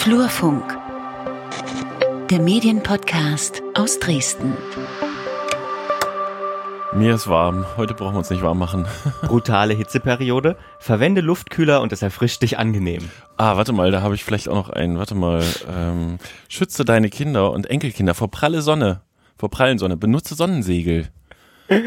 Flurfunk, der Medienpodcast aus Dresden. Mir ist warm. Heute brauchen wir uns nicht warm machen. Brutale Hitzeperiode. Verwende Luftkühler und es erfrischt dich angenehm. Ah, warte mal, da habe ich vielleicht auch noch einen. Warte mal. Ähm, schütze deine Kinder und Enkelkinder vor pralle Sonne. Vor prallen Sonne. Benutze Sonnensegel.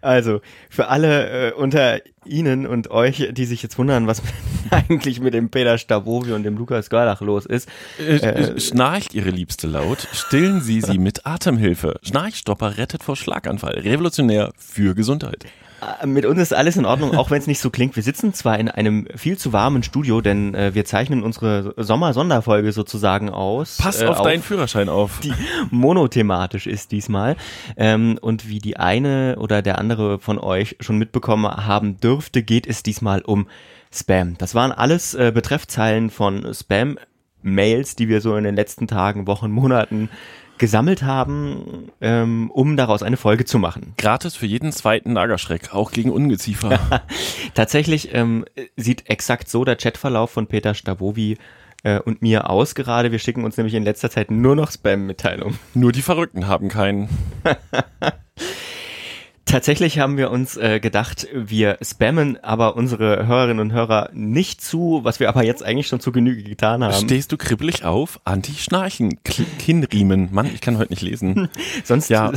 Also, für alle äh, unter Ihnen und euch, die sich jetzt wundern, was eigentlich mit dem Peter Stavovi und dem Lukas Görlach los ist. Äh, äh, schnarcht Ihre Liebste laut, stillen Sie sie mit Atemhilfe. Schnarchstopper rettet vor Schlaganfall. Revolutionär für Gesundheit. Äh, mit uns ist alles in Ordnung, auch wenn es nicht so klingt. Wir sitzen zwar in einem viel zu warmen Studio, denn äh, wir zeichnen unsere Sommer-Sonderfolge sozusagen aus. Pass äh, auf, auf deinen Führerschein auf. Die monothematisch ist diesmal. Ähm, und wie die eine oder der andere von euch schon mitbekommen haben dürfte, geht es diesmal um Spam. Das waren alles äh, Betreffzeilen von Spam-Mails, die wir so in den letzten Tagen, Wochen, Monaten gesammelt haben, ähm, um daraus eine Folge zu machen. Gratis für jeden zweiten Nagerschreck, auch gegen Ungeziefer. Tatsächlich ähm, sieht exakt so der Chatverlauf von Peter Stavovi äh, und mir aus gerade. Wir schicken uns nämlich in letzter Zeit nur noch Spam-Mitteilungen. Nur die Verrückten haben keinen. Tatsächlich haben wir uns äh, gedacht, wir spammen aber unsere Hörerinnen und Hörer nicht zu, was wir aber jetzt eigentlich schon zu Genüge getan haben. Stehst du kribbelig auf? Anti-Schnarchen, Kinnriemen. Mann, ich kann heute nicht lesen. Sonst ja.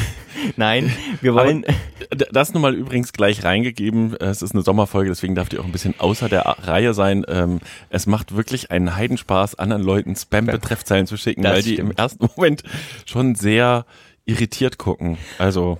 Nein, wir wollen. Aber das nun mal übrigens gleich reingegeben. Es ist eine Sommerfolge, deswegen darf die auch ein bisschen außer der Reihe sein. Ähm, es macht wirklich einen Heidenspaß, anderen Leuten Spam-Betreffzeilen zu schicken, das weil die stimmt. im ersten Moment schon sehr irritiert gucken. Also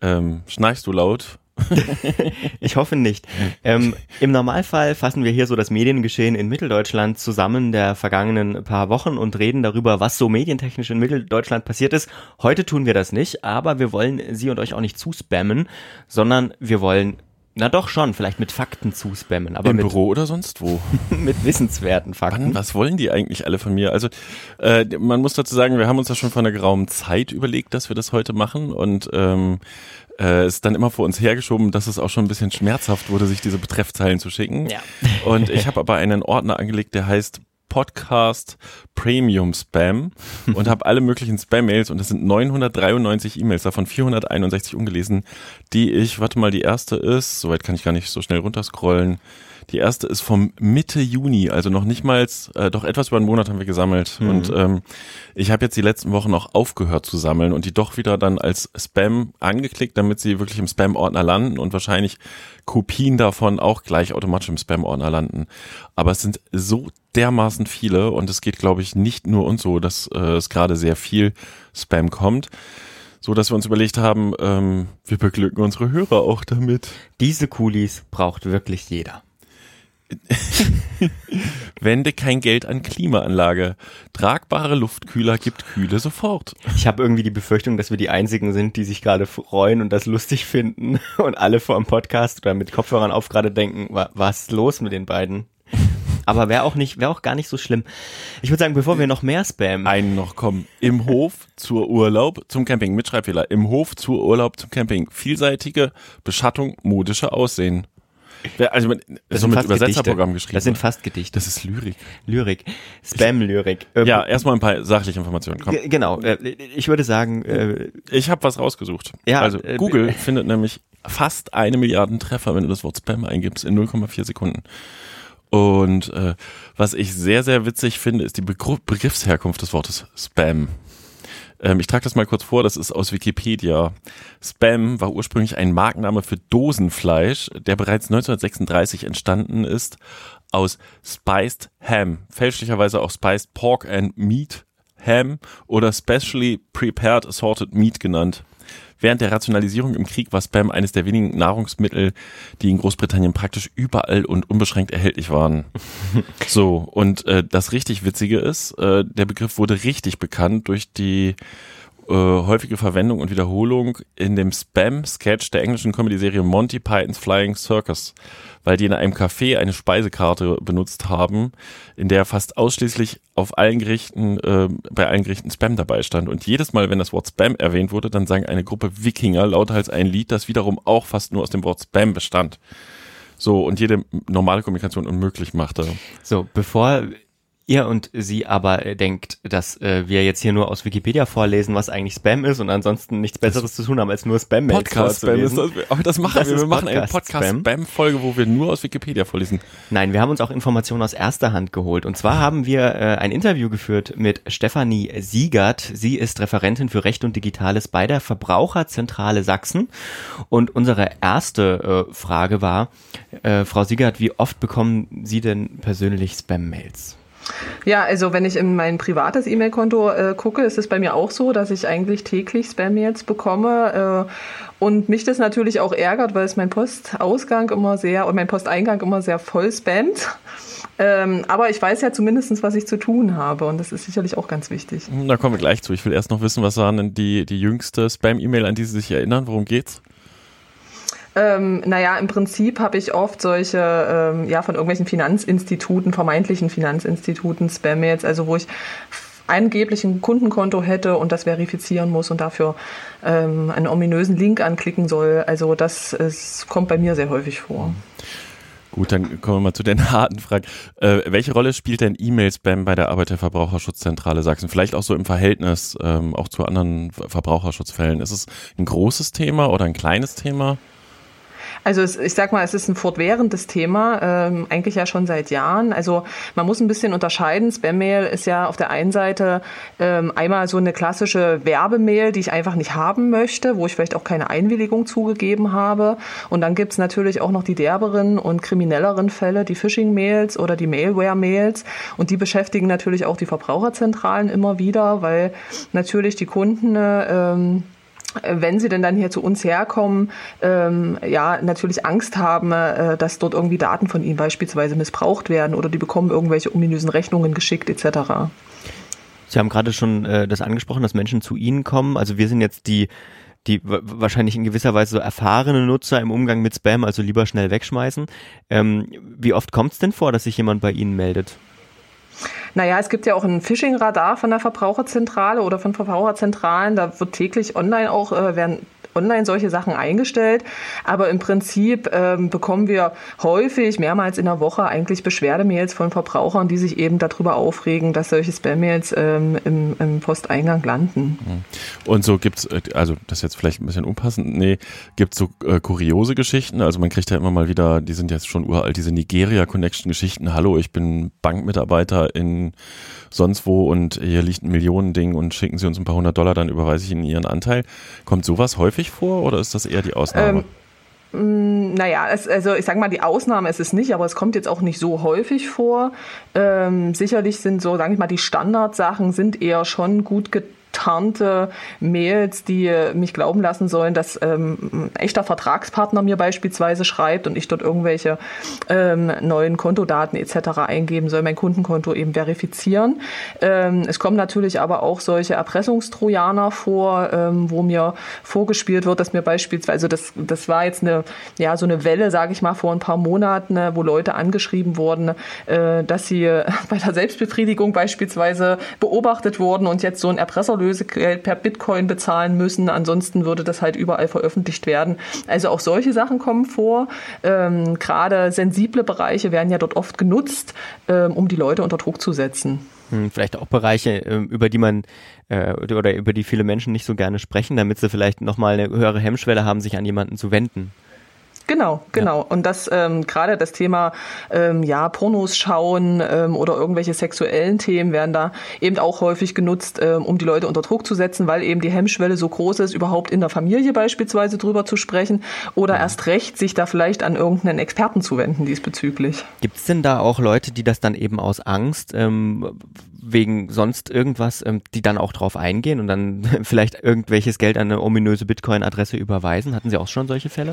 ähm, schnarchst du laut? ich hoffe nicht. Ähm, Im Normalfall fassen wir hier so das Mediengeschehen in Mitteldeutschland zusammen der vergangenen paar Wochen und reden darüber, was so medientechnisch in Mitteldeutschland passiert ist. Heute tun wir das nicht, aber wir wollen Sie und euch auch nicht zuspammen, sondern wir wollen na doch schon, vielleicht mit Fakten zuspammen. Aber Im mit, Büro oder sonst wo? mit wissenswerten Fakten. Mann, was wollen die eigentlich alle von mir? Also äh, man muss dazu sagen, wir haben uns das schon vor einer geraumen Zeit überlegt, dass wir das heute machen und ähm, äh, ist dann immer vor uns hergeschoben, dass es auch schon ein bisschen schmerzhaft wurde, sich diese Betreffzeilen zu schicken. Ja. Und ich habe aber einen Ordner angelegt, der heißt Podcast Premium Spam und habe alle möglichen Spam-Mails und das sind 993 E-Mails, davon 461 ungelesen, die ich, warte mal, die erste ist, soweit kann ich gar nicht so schnell runterscrollen, die erste ist vom Mitte Juni, also noch nicht mal, äh, doch etwas über einen Monat haben wir gesammelt. Mhm. Und ähm, ich habe jetzt die letzten Wochen auch aufgehört zu sammeln und die doch wieder dann als Spam angeklickt, damit sie wirklich im Spam-Ordner landen und wahrscheinlich Kopien davon auch gleich automatisch im Spam-Ordner landen. Aber es sind so dermaßen viele und es geht, glaube ich, nicht nur uns so, dass äh, es gerade sehr viel Spam kommt so dass wir uns überlegt haben, ähm, wir beglücken unsere Hörer auch damit. Diese Coolies braucht wirklich jeder. Wende kein Geld an Klimaanlage. Tragbare Luftkühler gibt Kühle sofort. Ich habe irgendwie die Befürchtung, dass wir die einzigen sind, die sich gerade freuen und das lustig finden und alle vor dem Podcast oder mit Kopfhörern auf gerade denken, was ist los mit den beiden? Aber wäre auch nicht, wäre auch gar nicht so schlimm. Ich würde sagen, bevor wir noch mehr spammen. Einen noch kommen. Im Hof zur Urlaub zum Camping. Mit Schreibfehler. Im Hof zur Urlaub zum Camping. Vielseitige Beschattung, modische Aussehen. Also das so mit Übersetzerprogramm geschrieben. Das sind fast Gedichte. Das ist Lyrik. Lyrik. Spam-Lyrik. Ähm, ja, erstmal ein paar sachliche Informationen. Komm. Genau. Äh, ich würde sagen. Äh, ich habe was rausgesucht. Ja, also äh, Google äh, findet nämlich fast eine Milliarde Treffer, wenn du das Wort Spam eingibst, in 0,4 Sekunden. Und äh, was ich sehr, sehr witzig finde, ist die Begriffsherkunft des Wortes Spam. Ähm, ich trage das mal kurz vor, das ist aus Wikipedia. Spam war ursprünglich ein Markenname für Dosenfleisch, der bereits 1936 entstanden ist aus Spiced Ham, fälschlicherweise auch Spiced Pork and Meat Ham oder Specially Prepared Assorted Meat genannt. Während der Rationalisierung im Krieg war Spam eines der wenigen Nahrungsmittel, die in Großbritannien praktisch überall und unbeschränkt erhältlich waren. so, und äh, das richtig Witzige ist, äh, der Begriff wurde richtig bekannt durch die äh, häufige Verwendung und Wiederholung in dem Spam-Sketch der englischen Comedy-Serie Monty Pythons Flying Circus, weil die in einem Café eine Speisekarte benutzt haben, in der fast ausschließlich auf allen Gerichten, äh, bei allen Gerichten Spam dabei stand. Und jedes Mal, wenn das Wort Spam erwähnt wurde, dann sang eine Gruppe Wikinger lauthals ein Lied, das wiederum auch fast nur aus dem Wort Spam bestand. So, und jede normale Kommunikation unmöglich machte. So, bevor ihr und sie aber denkt, dass äh, wir jetzt hier nur aus Wikipedia vorlesen, was eigentlich Spam ist und ansonsten nichts Besseres zu tun haben, als nur Spam-Mails Podcast-Spam ist das, aber das machen das wir. Wir machen eine Podcast-Spam-Folge, wo wir nur aus Wikipedia vorlesen. Nein, wir haben uns auch Informationen aus erster Hand geholt. Und zwar haben wir äh, ein Interview geführt mit Stefanie Siegert. Sie ist Referentin für Recht und Digitales bei der Verbraucherzentrale Sachsen. Und unsere erste äh, Frage war, äh, Frau Siegert, wie oft bekommen Sie denn persönlich Spam-Mails? Ja, also wenn ich in mein privates E-Mail-Konto äh, gucke, ist es bei mir auch so, dass ich eigentlich täglich Spam-Mails bekomme. Äh, und mich das natürlich auch ärgert, weil es mein Postausgang immer sehr und mein Posteingang immer sehr voll spammt. Ähm, aber ich weiß ja zumindest, was ich zu tun habe und das ist sicherlich auch ganz wichtig. Da kommen wir gleich zu. Ich will erst noch wissen, was war denn die, die jüngste Spam-E-Mail, an die Sie sich erinnern? Worum geht's? Ähm, naja, im Prinzip habe ich oft solche, ähm, ja, von irgendwelchen Finanzinstituten, vermeintlichen Finanzinstituten Spam-Mails, also wo ich angeblich ein Kundenkonto hätte und das verifizieren muss und dafür ähm, einen ominösen Link anklicken soll. Also das ist, kommt bei mir sehr häufig vor. Gut, dann kommen wir mal zu den harten Fragen. Äh, welche Rolle spielt denn E-Mail-Spam bei der Arbeit der Verbraucherschutzzentrale Sachsen? Vielleicht auch so im Verhältnis ähm, auch zu anderen Verbraucherschutzfällen. Ist es ein großes Thema oder ein kleines Thema? Also es, ich sag mal, es ist ein fortwährendes Thema, ähm, eigentlich ja schon seit Jahren. Also man muss ein bisschen unterscheiden. Spam-Mail ist ja auf der einen Seite ähm, einmal so eine klassische Werbemail, die ich einfach nicht haben möchte, wo ich vielleicht auch keine Einwilligung zugegeben habe. Und dann gibt's natürlich auch noch die derberen und kriminelleren Fälle, die Phishing-Mails oder die Mailware-Mails. Und die beschäftigen natürlich auch die Verbraucherzentralen immer wieder, weil natürlich die Kunden ähm, wenn sie denn dann hier zu uns herkommen, ähm, ja, natürlich Angst haben, äh, dass dort irgendwie Daten von ihnen beispielsweise missbraucht werden oder die bekommen irgendwelche ominösen Rechnungen geschickt etc. Sie haben gerade schon äh, das angesprochen, dass Menschen zu Ihnen kommen. Also wir sind jetzt die die wahrscheinlich in gewisser Weise so erfahrene Nutzer im Umgang mit Spam, also lieber schnell wegschmeißen. Ähm, wie oft kommt es denn vor, dass sich jemand bei Ihnen meldet? Naja, es gibt ja auch ein Phishing-Radar von der Verbraucherzentrale oder von Verbraucherzentralen. Da wird täglich online auch, äh, werden online solche Sachen eingestellt. Aber im Prinzip ähm, bekommen wir häufig, mehrmals in der Woche, eigentlich Beschwerdemails von Verbrauchern, die sich eben darüber aufregen, dass solche Spam-Mails ähm, im, im, Posteingang landen. Mhm. Und so gibt's, äh, also das ist jetzt vielleicht ein bisschen unpassend, nee, gibt's so äh, kuriose Geschichten? Also man kriegt ja immer mal wieder, die sind jetzt schon uralt, diese Nigeria-Connection-Geschichten. Hallo, ich bin Bankmitarbeiter in sonst wo und hier liegt ein Millionending und schicken Sie uns ein paar hundert Dollar, dann überweise ich Ihnen Ihren Anteil. Kommt sowas häufig vor oder ist das eher die Ausnahme? Ähm, mm, naja, es, also ich sage mal, die Ausnahme ist es nicht, aber es kommt jetzt auch nicht so häufig vor. Ähm, sicherlich sind so, sage ich mal, die Standardsachen sind eher schon gut getan getarnte Mails, die mich glauben lassen sollen, dass ähm, ein echter Vertragspartner mir beispielsweise schreibt und ich dort irgendwelche ähm, neuen Kontodaten etc. eingeben soll, mein Kundenkonto eben verifizieren. Ähm, es kommen natürlich aber auch solche Erpressungstrojaner vor, ähm, wo mir vorgespielt wird, dass mir beispielsweise, das, das war jetzt eine, ja, so eine Welle, sage ich mal, vor ein paar Monaten, äh, wo Leute angeschrieben wurden, äh, dass sie bei der Selbstbefriedigung beispielsweise beobachtet wurden und jetzt so ein Erpresser Lösegeld per Bitcoin bezahlen müssen. Ansonsten würde das halt überall veröffentlicht werden. Also auch solche Sachen kommen vor. Ähm, Gerade sensible Bereiche werden ja dort oft genutzt, ähm, um die Leute unter Druck zu setzen. Hm, vielleicht auch Bereiche, ähm, über die man äh, oder über die viele Menschen nicht so gerne sprechen, damit sie vielleicht nochmal eine höhere Hemmschwelle haben, sich an jemanden zu wenden. Genau, genau. Ja. Und das ähm, gerade das Thema ähm, ja Pornos schauen ähm, oder irgendwelche sexuellen Themen werden da eben auch häufig genutzt, ähm, um die Leute unter Druck zu setzen, weil eben die Hemmschwelle so groß ist, überhaupt in der Familie beispielsweise drüber zu sprechen oder erst recht sich da vielleicht an irgendeinen Experten zu wenden diesbezüglich. Gibt es denn da auch Leute, die das dann eben aus Angst ähm, wegen sonst irgendwas, ähm, die dann auch drauf eingehen und dann vielleicht irgendwelches Geld an eine ominöse Bitcoin-Adresse überweisen? Hatten Sie auch schon solche Fälle?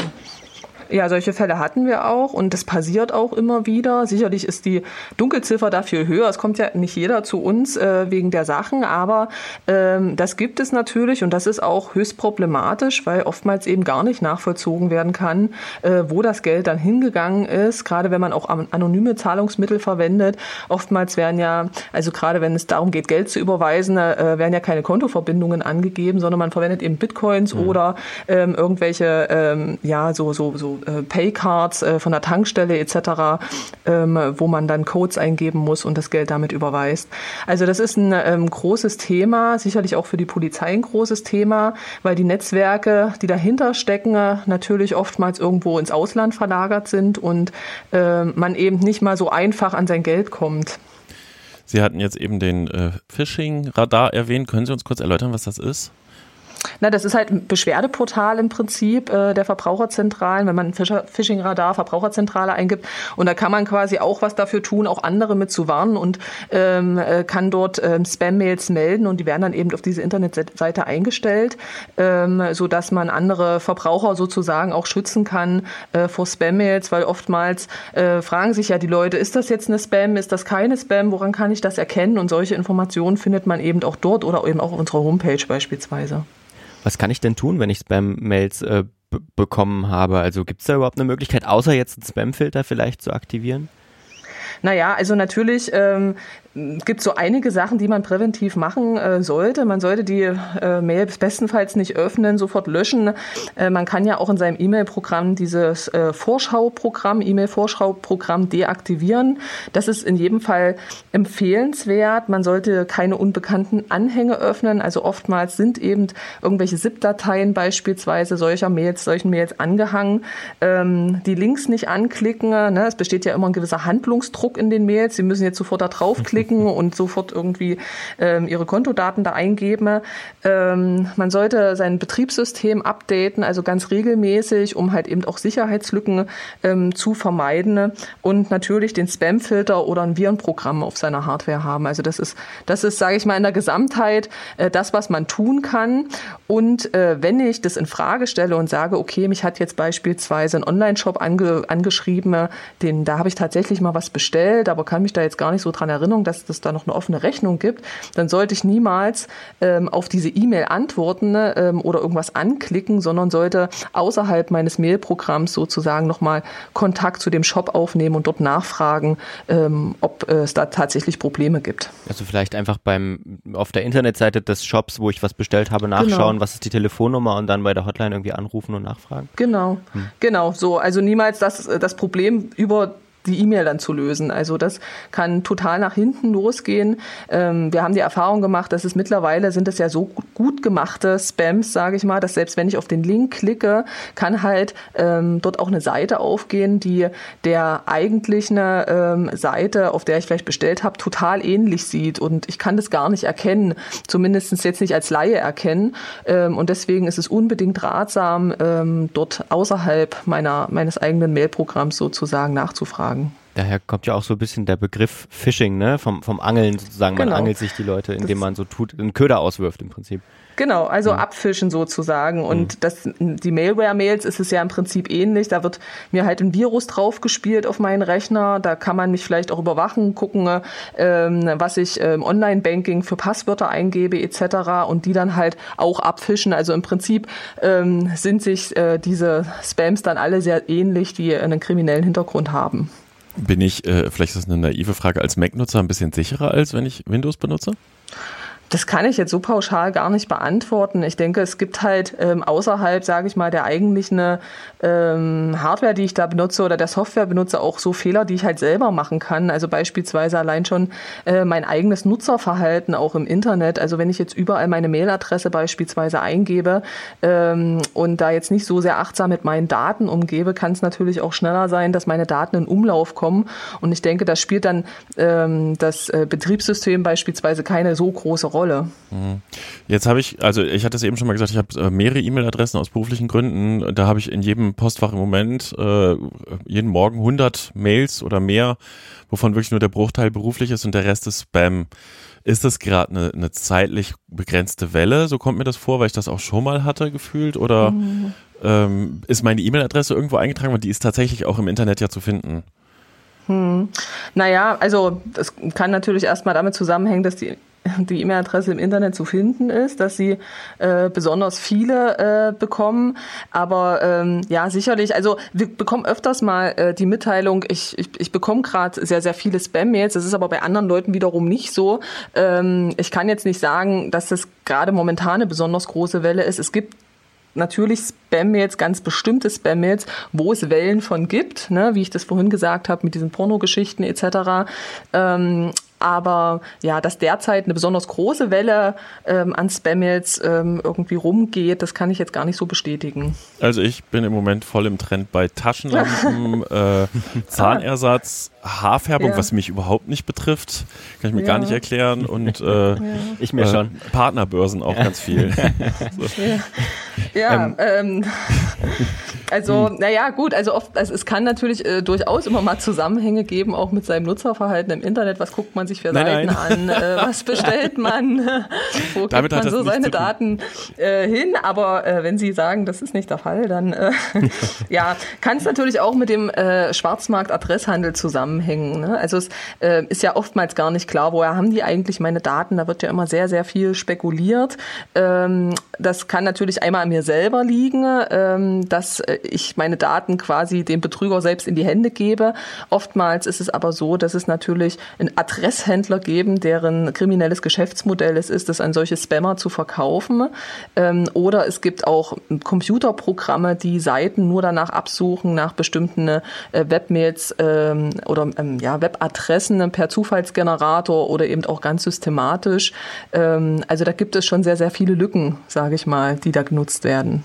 Ja, solche Fälle hatten wir auch und das passiert auch immer wieder. Sicherlich ist die Dunkelziffer dafür höher. Es kommt ja nicht jeder zu uns äh, wegen der Sachen, aber ähm, das gibt es natürlich und das ist auch höchst problematisch, weil oftmals eben gar nicht nachvollzogen werden kann, äh, wo das Geld dann hingegangen ist. Gerade wenn man auch anonyme Zahlungsmittel verwendet. Oftmals werden ja, also gerade wenn es darum geht, Geld zu überweisen, äh, werden ja keine Kontoverbindungen angegeben, sondern man verwendet eben Bitcoins mhm. oder ähm, irgendwelche, ähm, ja, so, so so äh, Paycards äh, von der Tankstelle etc., ähm, wo man dann Codes eingeben muss und das Geld damit überweist. Also das ist ein ähm, großes Thema, sicherlich auch für die Polizei ein großes Thema, weil die Netzwerke, die dahinter stecken, natürlich oftmals irgendwo ins Ausland verlagert sind und äh, man eben nicht mal so einfach an sein Geld kommt. Sie hatten jetzt eben den äh, Phishing-Radar erwähnt. Können Sie uns kurz erläutern, was das ist? Na, das ist halt ein Beschwerdeportal im Prinzip äh, der Verbraucherzentralen, wenn man Phishing-Radar, Verbraucherzentrale eingibt. Und da kann man quasi auch was dafür tun, auch andere mit zu warnen und ähm, äh, kann dort ähm, Spam-Mails melden und die werden dann eben auf diese Internetseite eingestellt, ähm, so dass man andere Verbraucher sozusagen auch schützen kann äh, vor Spam-Mails, weil oftmals äh, fragen sich ja die Leute, ist das jetzt eine Spam, ist das keine Spam, woran kann ich das erkennen? Und solche Informationen findet man eben auch dort oder eben auch auf unserer Homepage beispielsweise. Was kann ich denn tun, wenn ich Spam-Mails äh, bekommen habe? Also gibt es da überhaupt eine Möglichkeit, außer jetzt einen Spam-Filter vielleicht zu aktivieren? Naja, also natürlich ähm, gibt so einige Sachen, die man präventiv machen äh, sollte. Man sollte die äh, Mail bestenfalls nicht öffnen, sofort löschen. Äh, man kann ja auch in seinem E-Mail-Programm dieses äh, Vorschauprogramm, E-Mail-Vorschauprogramm deaktivieren. Das ist in jedem Fall empfehlenswert. Man sollte keine unbekannten Anhänge öffnen. Also oftmals sind eben irgendwelche ZIP-Dateien beispielsweise solcher Mails, solchen Mails angehangen. Ähm, die Links nicht anklicken. Ne? Es besteht ja immer ein gewisser Handlungsdruck in den Mails. Sie müssen jetzt sofort da draufklicken klicken und sofort irgendwie ähm, ihre Kontodaten da eingeben. Ähm, man sollte sein Betriebssystem updaten, also ganz regelmäßig, um halt eben auch Sicherheitslücken ähm, zu vermeiden und natürlich den Spamfilter oder ein Virenprogramm auf seiner Hardware haben. Also das ist, das ist, sage ich mal, in der Gesamtheit äh, das, was man tun kann. Und äh, wenn ich das in Frage stelle und sage, okay, mich hat jetzt beispielsweise ein Online-Shop ange, angeschrieben, den, da habe ich tatsächlich mal was bestellt, aber kann mich da jetzt gar nicht so dran erinnern, dass es da noch eine offene Rechnung gibt, dann sollte ich niemals ähm, auf diese E-Mail antworten ähm, oder irgendwas anklicken, sondern sollte außerhalb meines Mailprogramms sozusagen nochmal Kontakt zu dem Shop aufnehmen und dort nachfragen, ähm, ob äh, es da tatsächlich Probleme gibt. Also vielleicht einfach beim auf der Internetseite des Shops, wo ich was bestellt habe, nachschauen, genau. was ist die Telefonnummer und dann bei der Hotline irgendwie anrufen und nachfragen. Genau, hm. genau so. Also niemals das, das Problem über die E-Mail dann zu lösen. Also das kann total nach hinten losgehen. Ähm, wir haben die Erfahrung gemacht, dass es mittlerweile sind es ja so gut gemachte Spams, sage ich mal, dass selbst wenn ich auf den Link klicke, kann halt ähm, dort auch eine Seite aufgehen, die der eigentlichen ähm, Seite, auf der ich vielleicht bestellt habe, total ähnlich sieht und ich kann das gar nicht erkennen, zumindest jetzt nicht als Laie erkennen. Ähm, und deswegen ist es unbedingt ratsam, ähm, dort außerhalb meiner meines eigenen Mailprogramms sozusagen nachzufragen sagen. Daher kommt ja auch so ein bisschen der Begriff Phishing, ne? Vom, vom Angeln sozusagen. Man genau. angelt sich die Leute, indem das man so tut, einen Köder auswirft im Prinzip. Genau, also mhm. abfischen sozusagen. Und mhm. das, die Malware-Mails ist es ja im Prinzip ähnlich. Da wird mir halt ein Virus draufgespielt auf meinen Rechner. Da kann man mich vielleicht auch überwachen, gucken, ähm, was ich im ähm, Online-Banking für Passwörter eingebe etc. Und die dann halt auch abfischen. Also im Prinzip ähm, sind sich äh, diese Spams dann alle sehr ähnlich, die einen kriminellen Hintergrund haben. Bin ich, äh, vielleicht ist das eine naive Frage, als Mac-Nutzer ein bisschen sicherer, als wenn ich Windows benutze? Das kann ich jetzt so pauschal gar nicht beantworten. Ich denke, es gibt halt ähm, außerhalb, sage ich mal, der eigentlichen ähm, Hardware, die ich da benutze oder der Software benutze, auch so Fehler, die ich halt selber machen kann. Also beispielsweise allein schon äh, mein eigenes Nutzerverhalten auch im Internet. Also wenn ich jetzt überall meine Mailadresse beispielsweise eingebe ähm, und da jetzt nicht so sehr achtsam mit meinen Daten umgebe, kann es natürlich auch schneller sein, dass meine Daten in Umlauf kommen. Und ich denke, das spielt dann ähm, das äh, Betriebssystem beispielsweise keine so große Rolle Rolle. Mhm. Jetzt habe ich, also ich hatte es eben schon mal gesagt, ich habe äh, mehrere E-Mail-Adressen aus beruflichen Gründen. Da habe ich in jedem Postfach im Moment äh, jeden Morgen 100 Mails oder mehr, wovon wirklich nur der Bruchteil beruflich ist und der Rest ist Spam. Ist das gerade eine, eine zeitlich begrenzte Welle? So kommt mir das vor, weil ich das auch schon mal hatte gefühlt oder mhm. ähm, ist meine E-Mail-Adresse irgendwo eingetragen, weil die ist tatsächlich auch im Internet ja zu finden. Hm. Naja, also das kann natürlich erstmal damit zusammenhängen, dass die die E-Mail-Adresse im Internet zu finden ist, dass sie äh, besonders viele äh, bekommen. Aber ähm, ja, sicherlich, also wir bekommen öfters mal äh, die Mitteilung, ich, ich, ich bekomme gerade sehr, sehr viele Spam-Mails. Das ist aber bei anderen Leuten wiederum nicht so. Ähm, ich kann jetzt nicht sagen, dass das gerade momentan eine besonders große Welle ist. Es gibt natürlich Spam-Mails, ganz bestimmte Spam-Mails, wo es Wellen von gibt, ne, wie ich das vorhin gesagt habe, mit diesen Pornogeschichten etc. Ähm, aber ja, dass derzeit eine besonders große Welle ähm, an Spam-Mails ähm, irgendwie rumgeht, das kann ich jetzt gar nicht so bestätigen. Also ich bin im Moment voll im Trend bei Taschenlampen, äh, Zahnersatz, Haarfärbung, ja. was mich überhaupt nicht betrifft, kann ich mir ja. gar nicht erklären und äh, ja. ich mir äh, schon. Partnerbörsen auch ganz viel. so. Ja, ähm. ähm also, naja, gut, also oft, also es kann natürlich äh, durchaus immer mal Zusammenhänge geben, auch mit seinem Nutzerverhalten im Internet. Was guckt man sich für nein, Seiten nein. an? Äh, was bestellt man? Wo Damit gibt man so seine Daten äh, hin? Aber äh, wenn Sie sagen, das ist nicht der Fall, dann äh, ja, kann es natürlich auch mit dem äh, Schwarzmarkt-Adresshandel zusammenhängen. Ne? Also es äh, ist ja oftmals gar nicht klar, woher haben die eigentlich meine Daten? Da wird ja immer sehr, sehr viel spekuliert. Ähm, das kann natürlich einmal an mir selber liegen, ähm, dass äh, ich meine Daten quasi dem Betrüger selbst in die Hände gebe. Oftmals ist es aber so, dass es natürlich einen Adresshändler geben, deren kriminelles Geschäftsmodell es ist, das an solche Spammer zu verkaufen. Ähm, oder es gibt auch Computerprogramme, die Seiten nur danach absuchen, nach bestimmten äh, Webmails ähm, oder ähm, ja, Webadressen per Zufallsgenerator oder eben auch ganz systematisch. also da gibt es schon sehr, sehr viele Lücken, sage ich mal, die da genutzt werden.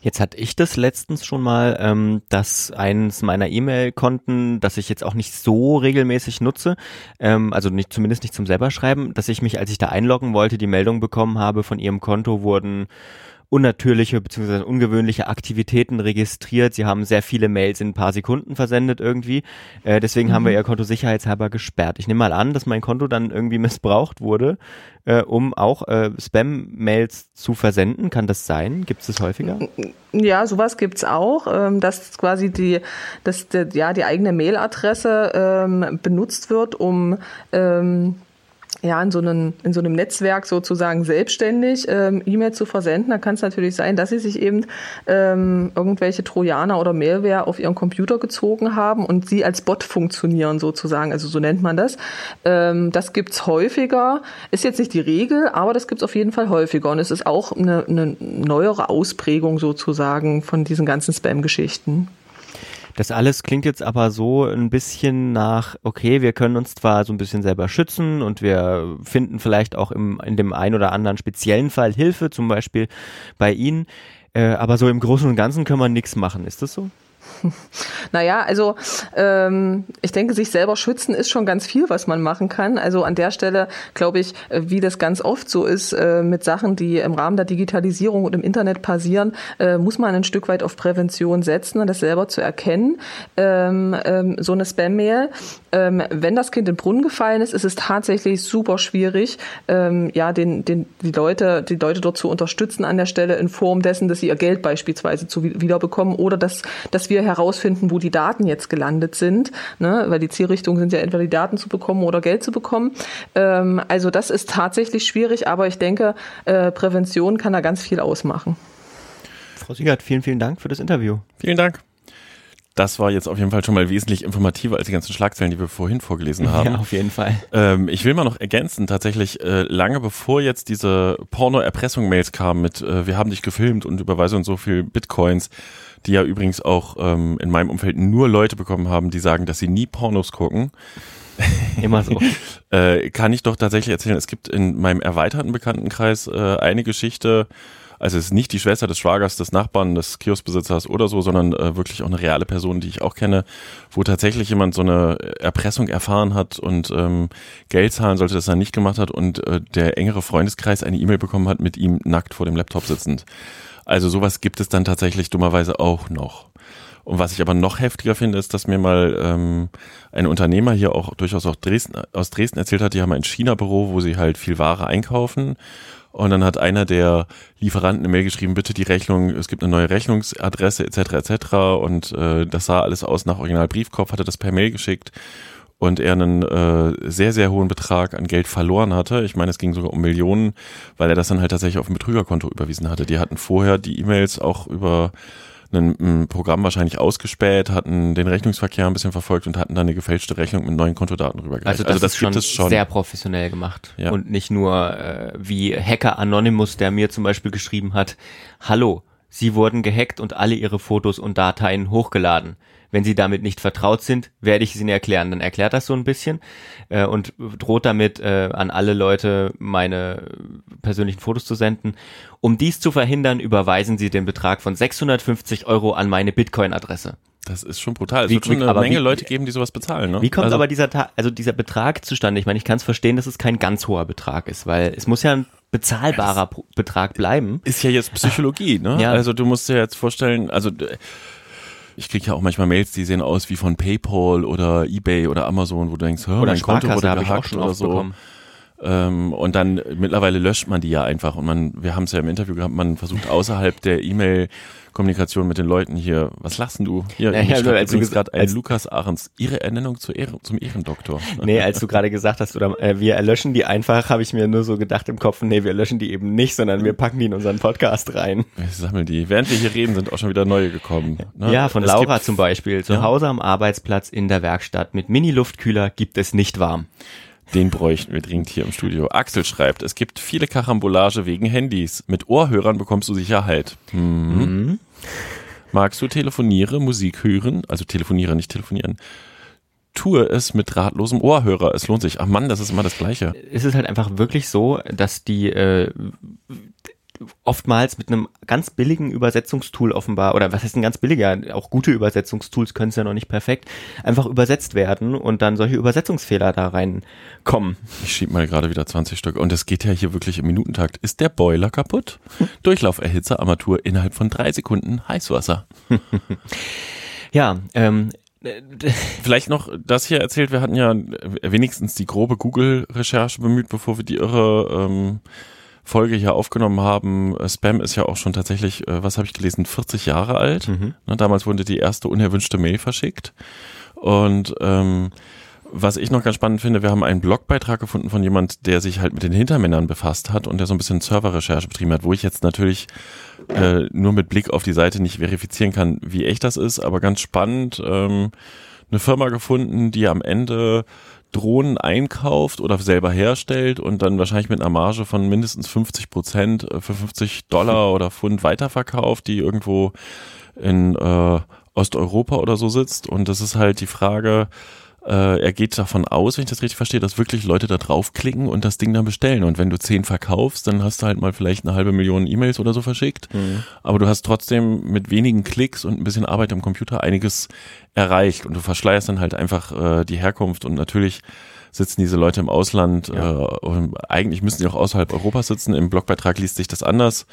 Jetzt hatte ich das letztens schon mal, ähm, dass eines meiner E-Mail-Konten, das ich jetzt auch nicht so regelmäßig nutze, ähm, also nicht zumindest nicht zum selber schreiben, dass ich mich, als ich da einloggen wollte, die Meldung bekommen habe, von ihrem Konto wurden unnatürliche bzw. ungewöhnliche Aktivitäten registriert. Sie haben sehr viele Mails in ein paar Sekunden versendet irgendwie. Äh, deswegen mhm. haben wir mhm. ihr Konto sicherheitshalber gesperrt. Ich nehme mal an, dass mein Konto dann irgendwie missbraucht wurde, äh, um auch äh, Spam-Mails zu versenden. Kann das sein? Gibt es das häufiger? Ja, sowas gibt's auch, ähm, dass quasi die, dass der, ja die eigene Mailadresse ähm, benutzt wird, um ähm, ja, in so einem, in so einem Netzwerk sozusagen selbstständig ähm, E-Mail zu versenden, da kann es natürlich sein, dass sie sich eben ähm, irgendwelche Trojaner oder Mailware auf ihren Computer gezogen haben und sie als Bot funktionieren sozusagen, also so nennt man das. Ähm, das gibt's häufiger, ist jetzt nicht die Regel, aber das gibt's auf jeden Fall häufiger und es ist auch eine, eine neuere Ausprägung sozusagen von diesen ganzen Spam-Geschichten. Das alles klingt jetzt aber so ein bisschen nach, okay, wir können uns zwar so ein bisschen selber schützen und wir finden vielleicht auch im, in dem ein oder anderen speziellen Fall Hilfe, zum Beispiel bei Ihnen, äh, aber so im Großen und Ganzen können wir nichts machen. Ist das so? Naja, also ähm, ich denke, sich selber schützen ist schon ganz viel, was man machen kann. Also an der Stelle glaube ich, äh, wie das ganz oft so ist äh, mit Sachen, die im Rahmen der Digitalisierung und im Internet passieren, äh, muss man ein Stück weit auf Prävention setzen, das selber zu erkennen. Ähm, ähm, so eine Spam-Mail, ähm, wenn das Kind in den Brunnen gefallen ist, ist es tatsächlich super schwierig, ähm, ja, den, den, die Leute, die Leute dort zu unterstützen an der Stelle in Form dessen, dass sie ihr Geld beispielsweise zu wiederbekommen oder dass, dass wir herausfinden, wo die Daten jetzt gelandet sind, ne? weil die Zielrichtungen sind ja entweder die Daten zu bekommen oder Geld zu bekommen. Ähm, also das ist tatsächlich schwierig, aber ich denke, äh, Prävention kann da ganz viel ausmachen. Frau Siegert, vielen, vielen Dank für das Interview. Vielen Dank. Das war jetzt auf jeden Fall schon mal wesentlich informativer als die ganzen Schlagzeilen, die wir vorhin vorgelesen haben. Ja, auf jeden Fall. Ähm, ich will mal noch ergänzen, tatsächlich äh, lange bevor jetzt diese Porno-Erpressung-Mails kamen mit äh, wir haben dich gefilmt und überweise uns so viel Bitcoins, die ja übrigens auch ähm, in meinem Umfeld nur Leute bekommen haben, die sagen, dass sie nie Pornos gucken. Immer so. äh, kann ich doch tatsächlich erzählen, es gibt in meinem erweiterten Bekanntenkreis äh, eine Geschichte, also es ist nicht die Schwester des Schwagers, des Nachbarn, des Kioskbesitzers oder so, sondern äh, wirklich auch eine reale Person, die ich auch kenne, wo tatsächlich jemand so eine Erpressung erfahren hat und ähm, Geld zahlen sollte, das er nicht gemacht hat und äh, der engere Freundeskreis eine E-Mail bekommen hat mit ihm nackt vor dem Laptop sitzend. Also sowas gibt es dann tatsächlich dummerweise auch noch. Und was ich aber noch heftiger finde, ist, dass mir mal ähm, ein Unternehmer hier auch durchaus auch Dresden, aus Dresden erzählt hat, die haben ein China-Büro, wo sie halt viel Ware einkaufen. Und dann hat einer der Lieferanten eine Mail geschrieben, bitte die Rechnung, es gibt eine neue Rechnungsadresse etc. etc. Und äh, das sah alles aus nach Original Briefkopf, hatte das per Mail geschickt und er einen äh, sehr, sehr hohen Betrag an Geld verloren hatte. Ich meine, es ging sogar um Millionen, weil er das dann halt tatsächlich auf ein Betrügerkonto überwiesen hatte. Die hatten vorher die E-Mails auch über ein, ein Programm wahrscheinlich ausgespäht, hatten den Rechnungsverkehr ein bisschen verfolgt und hatten dann eine gefälschte Rechnung mit neuen Kontodaten rübergereicht. Also das, also das ist schon, schon, sehr professionell gemacht ja. und nicht nur äh, wie Hacker Anonymous, der mir zum Beispiel geschrieben hat, hallo, Sie wurden gehackt und alle Ihre Fotos und Dateien hochgeladen. Wenn Sie damit nicht vertraut sind, werde ich es Ihnen erklären. Dann erklärt das so ein bisschen äh, und droht damit äh, an alle Leute meine persönlichen Fotos zu senden. Um dies zu verhindern, überweisen Sie den Betrag von 650 Euro an meine Bitcoin-Adresse. Das ist schon brutal. Es wie, wird schon eine Menge wie, Leute geben, die sowas bezahlen. Ne? Wie kommt also, aber dieser, also dieser Betrag zustande? Ich meine, ich kann es verstehen, dass es kein ganz hoher Betrag ist, weil es muss ja ein bezahlbarer Betrag bleiben. Ist ja jetzt Psychologie, ne? Ja. Also du musst dir jetzt vorstellen, also ich kriege ja auch manchmal Mails, die sehen aus wie von PayPal oder eBay oder Amazon, wo du denkst, oder mein Konto wurde gehackt oder so. Bekommen. Ähm, und dann mittlerweile löscht man die ja einfach und man, wir haben es ja im Interview gehabt, man versucht außerhalb der E-Mail Kommunikation mit den Leuten hier. Was lachst du? Hier, ja, ja, als du gerade ein Lukas Ahrens, Ihre Ernennung zu Ehren, zum Ehrendoktor. Nee, als du gerade gesagt hast, oder äh, wir erlöschen die einfach, habe ich mir nur so gedacht im Kopf, nee, wir löschen die eben nicht, sondern wir packen die in unseren Podcast rein. Wir sammeln die. Während wir hier reden, sind auch schon wieder neue gekommen. Ne? Ja, von es Laura zum Beispiel. Zu ja. Hause am Arbeitsplatz in der Werkstatt mit Mini-Luftkühler gibt es nicht warm. Den bräuchten wir dringend hier im Studio. Axel schreibt, es gibt viele Karambolage wegen Handys. Mit Ohrhörern bekommst du Sicherheit. Mhm. Mhm. Magst du telefoniere, Musik hören? Also telefoniere, nicht telefonieren. Tue es mit drahtlosem Ohrhörer. Es lohnt sich. Ach Mann, das ist immer das Gleiche. Es ist halt einfach wirklich so, dass die äh, oftmals mit einem ganz billigen Übersetzungstool offenbar, oder was heißt ein ganz billiger, auch gute Übersetzungstools können es ja noch nicht perfekt, einfach übersetzt werden und dann solche Übersetzungsfehler da reinkommen. Ich schieb mal gerade wieder 20 Stück und es geht ja hier wirklich im Minutentakt. Ist der Boiler kaputt? Durchlauferhitzer, Armatur innerhalb von drei Sekunden Heißwasser. ja, ähm, Vielleicht noch das hier erzählt, wir hatten ja wenigstens die grobe Google-Recherche bemüht, bevor wir die irre ähm, Folge hier aufgenommen haben. Äh, Spam ist ja auch schon tatsächlich, äh, was habe ich gelesen, 40 Jahre alt. Mhm. Ne, damals wurde die erste unerwünschte Mail verschickt. Und ähm, was ich noch ganz spannend finde, wir haben einen Blogbeitrag gefunden von jemand, der sich halt mit den Hintermännern befasst hat und der so ein bisschen Serverrecherche betrieben hat, wo ich jetzt natürlich äh, nur mit Blick auf die Seite nicht verifizieren kann, wie echt das ist, aber ganz spannend. Ähm, eine Firma gefunden, die am Ende Drohnen einkauft oder selber herstellt und dann wahrscheinlich mit einer Marge von mindestens 50 Prozent äh, für 50 Dollar oder Pfund weiterverkauft, die irgendwo in äh, Osteuropa oder so sitzt. Und das ist halt die Frage, äh, er geht davon aus, wenn ich das richtig verstehe, dass wirklich Leute da draufklicken und das Ding dann bestellen. Und wenn du zehn verkaufst, dann hast du halt mal vielleicht eine halbe Million E-Mails oder so verschickt. Mhm. Aber du hast trotzdem mit wenigen Klicks und ein bisschen Arbeit am Computer einiges erreicht. Und du verschleierst dann halt einfach äh, die Herkunft und natürlich sitzen diese Leute im Ausland. Ja. Äh, eigentlich müssen die auch außerhalb Europas sitzen. Im Blogbeitrag liest sich das anders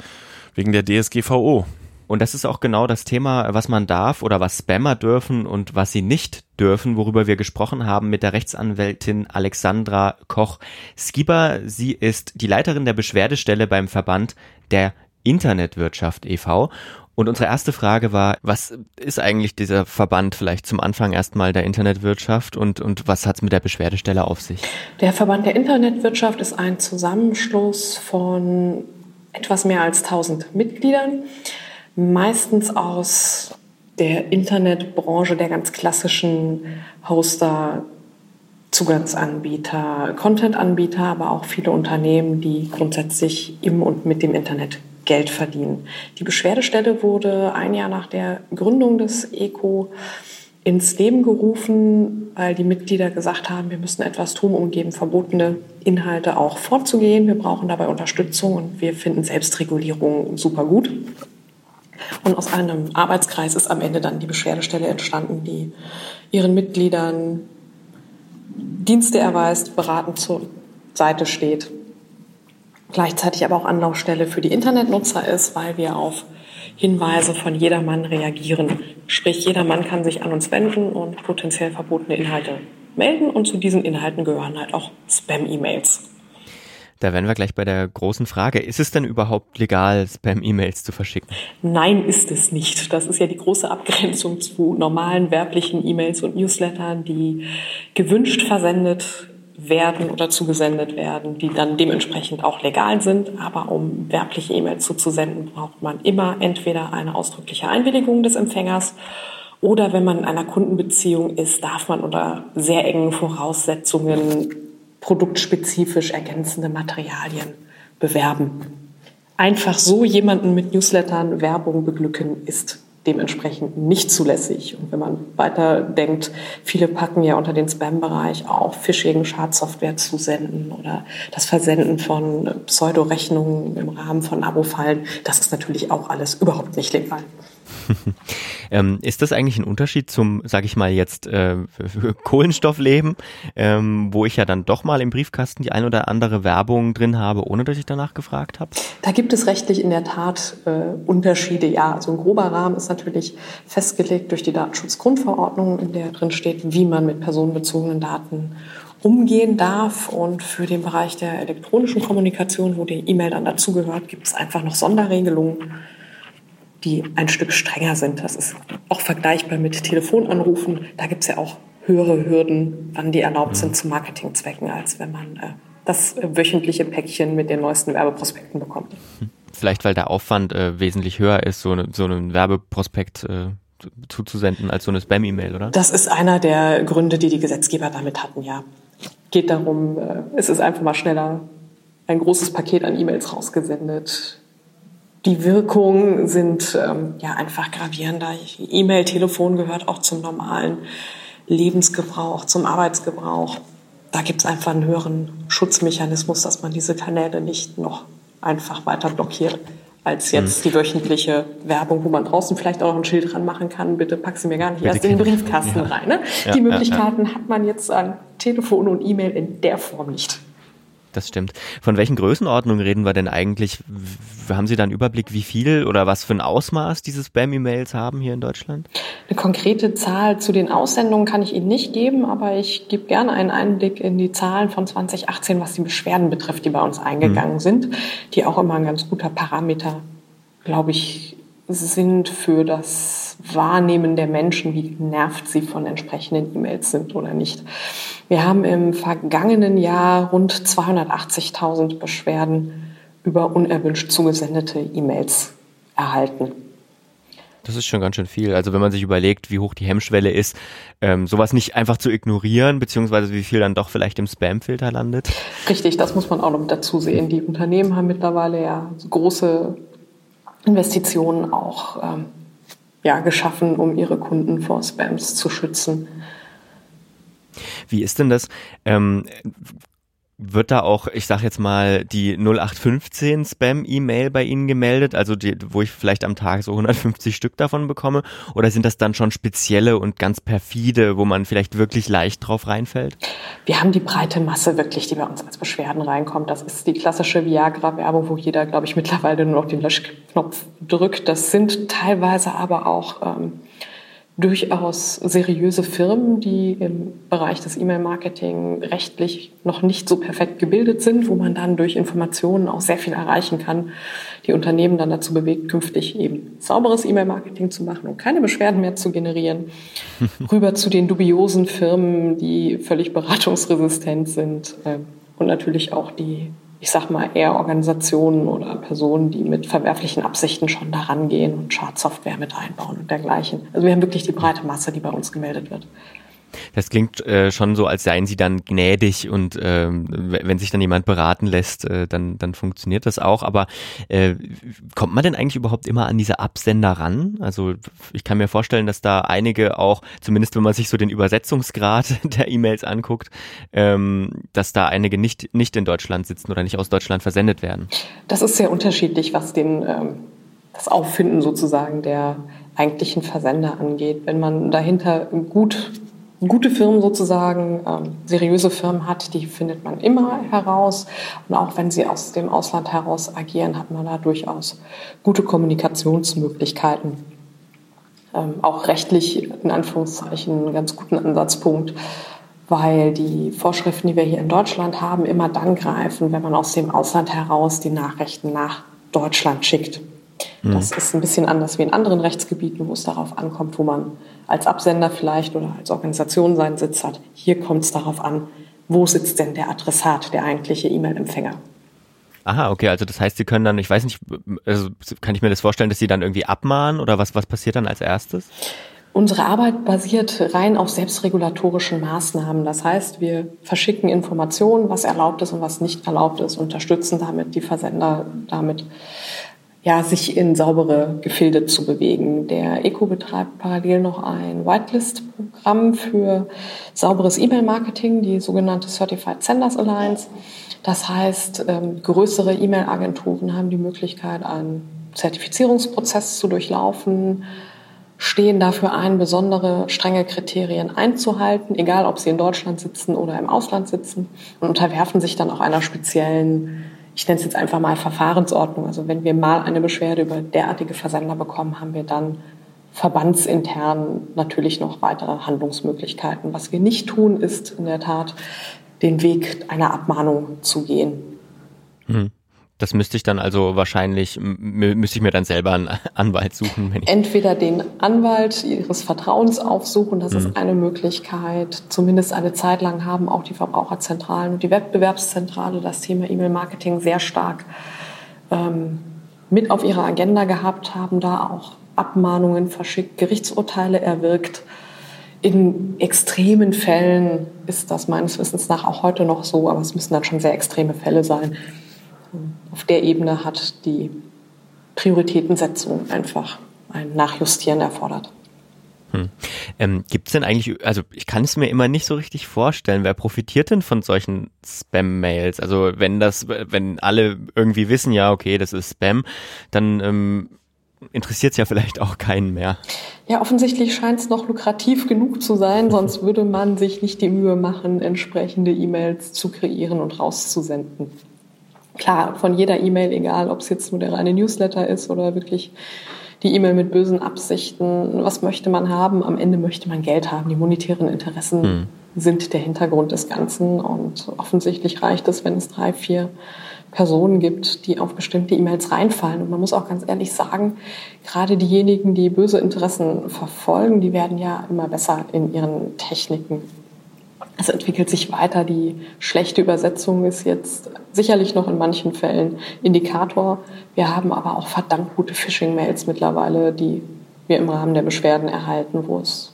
wegen der DSGVO. Und das ist auch genau das Thema, was man darf oder was Spammer dürfen und was sie nicht dürfen, worüber wir gesprochen haben mit der Rechtsanwältin Alexandra Koch-Skiber. Sie ist die Leiterin der Beschwerdestelle beim Verband der Internetwirtschaft e.V. Und unsere erste Frage war, was ist eigentlich dieser Verband vielleicht zum Anfang erstmal der Internetwirtschaft und, und was hat es mit der Beschwerdestelle auf sich? Der Verband der Internetwirtschaft ist ein Zusammenschluss von etwas mehr als 1000 Mitgliedern meistens aus der Internetbranche, der ganz klassischen Hoster, Zugangsanbieter, Content-Anbieter, aber auch viele Unternehmen, die grundsätzlich im und mit dem Internet Geld verdienen. Die Beschwerdestelle wurde ein Jahr nach der Gründung des ECO ins Leben gerufen, weil die Mitglieder gesagt haben, wir müssen etwas tun, um gegen verbotene Inhalte auch vorzugehen. Wir brauchen dabei Unterstützung und wir finden Selbstregulierung super gut. Und aus einem Arbeitskreis ist am Ende dann die Beschwerdestelle entstanden, die ihren Mitgliedern Dienste erweist, beratend zur Seite steht. Gleichzeitig aber auch Anlaufstelle für die Internetnutzer ist, weil wir auf Hinweise von jedermann reagieren. Sprich, jedermann kann sich an uns wenden und potenziell verbotene Inhalte melden und zu diesen Inhalten gehören halt auch Spam-E-Mails. Da wären wir gleich bei der großen Frage. Ist es denn überhaupt legal, Spam-E-Mails zu verschicken? Nein, ist es nicht. Das ist ja die große Abgrenzung zu normalen werblichen E-Mails und Newslettern, die gewünscht versendet werden oder zugesendet werden, die dann dementsprechend auch legal sind. Aber um werbliche E-Mails zuzusenden, braucht man immer entweder eine ausdrückliche Einwilligung des Empfängers oder wenn man in einer Kundenbeziehung ist, darf man unter sehr engen Voraussetzungen produktspezifisch ergänzende Materialien bewerben. einfach so jemanden mit Newslettern Werbung beglücken ist dementsprechend nicht zulässig. Und wenn man weiter denkt, viele packen ja unter den Spam-Bereich auch Phishing, Schadsoftware zu senden oder das Versenden von Pseudo-Rechnungen im Rahmen von Abo-Fallen. Das ist natürlich auch alles überhaupt nicht legal. ähm, ist das eigentlich ein Unterschied zum, sag ich mal jetzt, äh, Kohlenstoffleben, ähm, wo ich ja dann doch mal im Briefkasten die ein oder andere Werbung drin habe, ohne dass ich danach gefragt habe? Da gibt es rechtlich in der Tat äh, Unterschiede, ja. Also ein grober Rahmen ist natürlich festgelegt durch die Datenschutzgrundverordnung, in der drin steht, wie man mit personenbezogenen Daten umgehen darf. Und für den Bereich der elektronischen Kommunikation, wo die E-Mail dann dazugehört, gibt es einfach noch Sonderregelungen die ein Stück strenger sind. Das ist auch vergleichbar mit Telefonanrufen. Da gibt es ja auch höhere Hürden, wann die erlaubt sind zu Marketingzwecken, als wenn man äh, das wöchentliche Päckchen mit den neuesten Werbeprospekten bekommt. Vielleicht, weil der Aufwand äh, wesentlich höher ist, so, eine, so einen Werbeprospekt äh, zuzusenden als so eine Spam-E-Mail, oder? Das ist einer der Gründe, die die Gesetzgeber damit hatten, ja. Geht darum, äh, es ist einfach mal schneller ein großes Paket an E-Mails rausgesendet die Wirkungen sind ähm, ja einfach gravierender. E-Mail, Telefon gehört auch zum normalen Lebensgebrauch, zum Arbeitsgebrauch. Da gibt es einfach einen höheren Schutzmechanismus, dass man diese Kanäle nicht noch einfach weiter blockiert als jetzt mhm. die wöchentliche Werbung, wo man draußen vielleicht auch noch ein Schild dran machen kann, bitte pack sie mir gar nicht bitte erst in den Briefkasten ja. rein. Ne? Ja, die Möglichkeiten ja, hat man jetzt an Telefon und E-Mail in der Form nicht das stimmt. Von welchen Größenordnungen reden wir denn eigentlich? Haben Sie da einen Überblick, wie viel oder was für ein Ausmaß diese Spam-E-Mails haben hier in Deutschland? Eine konkrete Zahl zu den Aussendungen kann ich Ihnen nicht geben, aber ich gebe gerne einen Einblick in die Zahlen von 2018, was die Beschwerden betrifft, die bei uns eingegangen mhm. sind, die auch immer ein ganz guter Parameter, glaube ich, sind für das Wahrnehmen der Menschen, wie genervt sie von entsprechenden E-Mails sind oder nicht. Wir haben im vergangenen Jahr rund 280.000 Beschwerden über unerwünscht zugesendete E-Mails erhalten. Das ist schon ganz schön viel. Also wenn man sich überlegt, wie hoch die Hemmschwelle ist, ähm, sowas nicht einfach zu ignorieren, beziehungsweise wie viel dann doch vielleicht im Spam-Filter landet. Richtig, das muss man auch noch dazu sehen. Die Unternehmen haben mittlerweile ja große Investitionen auch ähm, ja, geschaffen, um ihre Kunden vor Spams zu schützen. Wie ist denn das? Ähm, wird da auch, ich sag jetzt mal, die 0815 Spam-E-Mail bei Ihnen gemeldet, also die, wo ich vielleicht am Tag so 150 Stück davon bekomme? Oder sind das dann schon spezielle und ganz perfide, wo man vielleicht wirklich leicht drauf reinfällt? Wir haben die breite Masse wirklich, die bei uns als Beschwerden reinkommt. Das ist die klassische Viagra-Werbung, wo jeder, glaube ich, mittlerweile nur noch den Löschknopf drückt. Das sind teilweise aber auch ähm, durchaus seriöse Firmen, die im Bereich des E-Mail-Marketing rechtlich noch nicht so perfekt gebildet sind, wo man dann durch Informationen auch sehr viel erreichen kann, die Unternehmen dann dazu bewegt, künftig eben sauberes E-Mail-Marketing zu machen und keine Beschwerden mehr zu generieren, rüber zu den dubiosen Firmen, die völlig beratungsresistent sind äh, und natürlich auch die ich sag mal, eher Organisationen oder Personen, die mit verwerflichen Absichten schon daran gehen und Schadsoftware mit einbauen und dergleichen. Also wir haben wirklich die breite Masse, die bei uns gemeldet wird. Das klingt äh, schon so, als seien sie dann gnädig und ähm, wenn sich dann jemand beraten lässt, äh, dann, dann funktioniert das auch. Aber äh, kommt man denn eigentlich überhaupt immer an diese Absender ran? Also ich kann mir vorstellen, dass da einige auch, zumindest wenn man sich so den Übersetzungsgrad der E-Mails anguckt, ähm, dass da einige nicht, nicht in Deutschland sitzen oder nicht aus Deutschland versendet werden. Das ist sehr unterschiedlich, was den, ähm, das Auffinden sozusagen der eigentlichen Versender angeht. Wenn man dahinter gut gute Firmen sozusagen, ähm, seriöse Firmen hat, die findet man immer heraus. Und auch wenn sie aus dem Ausland heraus agieren, hat man da durchaus gute Kommunikationsmöglichkeiten. Ähm, auch rechtlich in Anführungszeichen einen ganz guten Ansatzpunkt, weil die Vorschriften, die wir hier in Deutschland haben, immer dann greifen, wenn man aus dem Ausland heraus die Nachrichten nach Deutschland schickt. Das ist ein bisschen anders wie in anderen Rechtsgebieten, wo es darauf ankommt, wo man als Absender vielleicht oder als Organisation seinen Sitz hat. Hier kommt es darauf an, wo sitzt denn der Adressat, der eigentliche E-Mail-Empfänger. Aha, okay, also das heißt, Sie können dann, ich weiß nicht, also kann ich mir das vorstellen, dass Sie dann irgendwie abmahnen oder was, was passiert dann als erstes? Unsere Arbeit basiert rein auf selbstregulatorischen Maßnahmen. Das heißt, wir verschicken Informationen, was erlaubt ist und was nicht erlaubt ist, unterstützen damit die Versender damit, ja, sich in saubere Gefilde zu bewegen. Der ECO betreibt parallel noch ein Whitelist-Programm für sauberes E-Mail-Marketing, die sogenannte Certified Senders Alliance. Das heißt, ähm, größere E-Mail-Agenturen haben die Möglichkeit, einen Zertifizierungsprozess zu durchlaufen, stehen dafür ein, besondere strenge Kriterien einzuhalten, egal ob sie in Deutschland sitzen oder im Ausland sitzen und unterwerfen sich dann auch einer speziellen, ich nenne es jetzt einfach mal Verfahrensordnung. Also wenn wir mal eine Beschwerde über derartige Versender bekommen, haben wir dann verbandsintern natürlich noch weitere Handlungsmöglichkeiten. Was wir nicht tun, ist in der Tat den Weg einer Abmahnung zu gehen. Hm. Das müsste ich dann also wahrscheinlich, müsste ich mir dann selber einen Anwalt suchen. Entweder den Anwalt Ihres Vertrauens aufsuchen, das mhm. ist eine Möglichkeit. Zumindest eine Zeit lang haben auch die Verbraucherzentralen und die Wettbewerbszentrale das Thema E-Mail-Marketing sehr stark ähm, mit auf ihrer Agenda gehabt, haben da auch Abmahnungen verschickt, Gerichtsurteile erwirkt. In extremen Fällen ist das meines Wissens nach auch heute noch so, aber es müssen dann schon sehr extreme Fälle sein auf der Ebene hat die Prioritätensetzung einfach ein Nachjustieren erfordert. Hm. Ähm, Gibt es denn eigentlich, also ich kann es mir immer nicht so richtig vorstellen, wer profitiert denn von solchen Spam-Mails? Also wenn das, wenn alle irgendwie wissen, ja, okay, das ist Spam, dann ähm, interessiert es ja vielleicht auch keinen mehr. Ja, offensichtlich scheint es noch lukrativ genug zu sein, sonst würde man sich nicht die Mühe machen, entsprechende E-Mails zu kreieren und rauszusenden klar, von jeder E-Mail, egal ob es jetzt nur der reine Newsletter ist oder wirklich die E-Mail mit bösen Absichten, was möchte man haben? Am Ende möchte man Geld haben. Die monetären Interessen hm. sind der Hintergrund des Ganzen und offensichtlich reicht es, wenn es drei, vier Personen gibt, die auf bestimmte E-Mails reinfallen. Und man muss auch ganz ehrlich sagen, gerade diejenigen, die böse Interessen verfolgen, die werden ja immer besser in ihren Techniken. Es entwickelt sich weiter. Die schlechte Übersetzung ist jetzt sicherlich noch in manchen Fällen Indikator. Wir haben aber auch verdammt gute Phishing-Mails mittlerweile, die wir im Rahmen der Beschwerden erhalten, wo es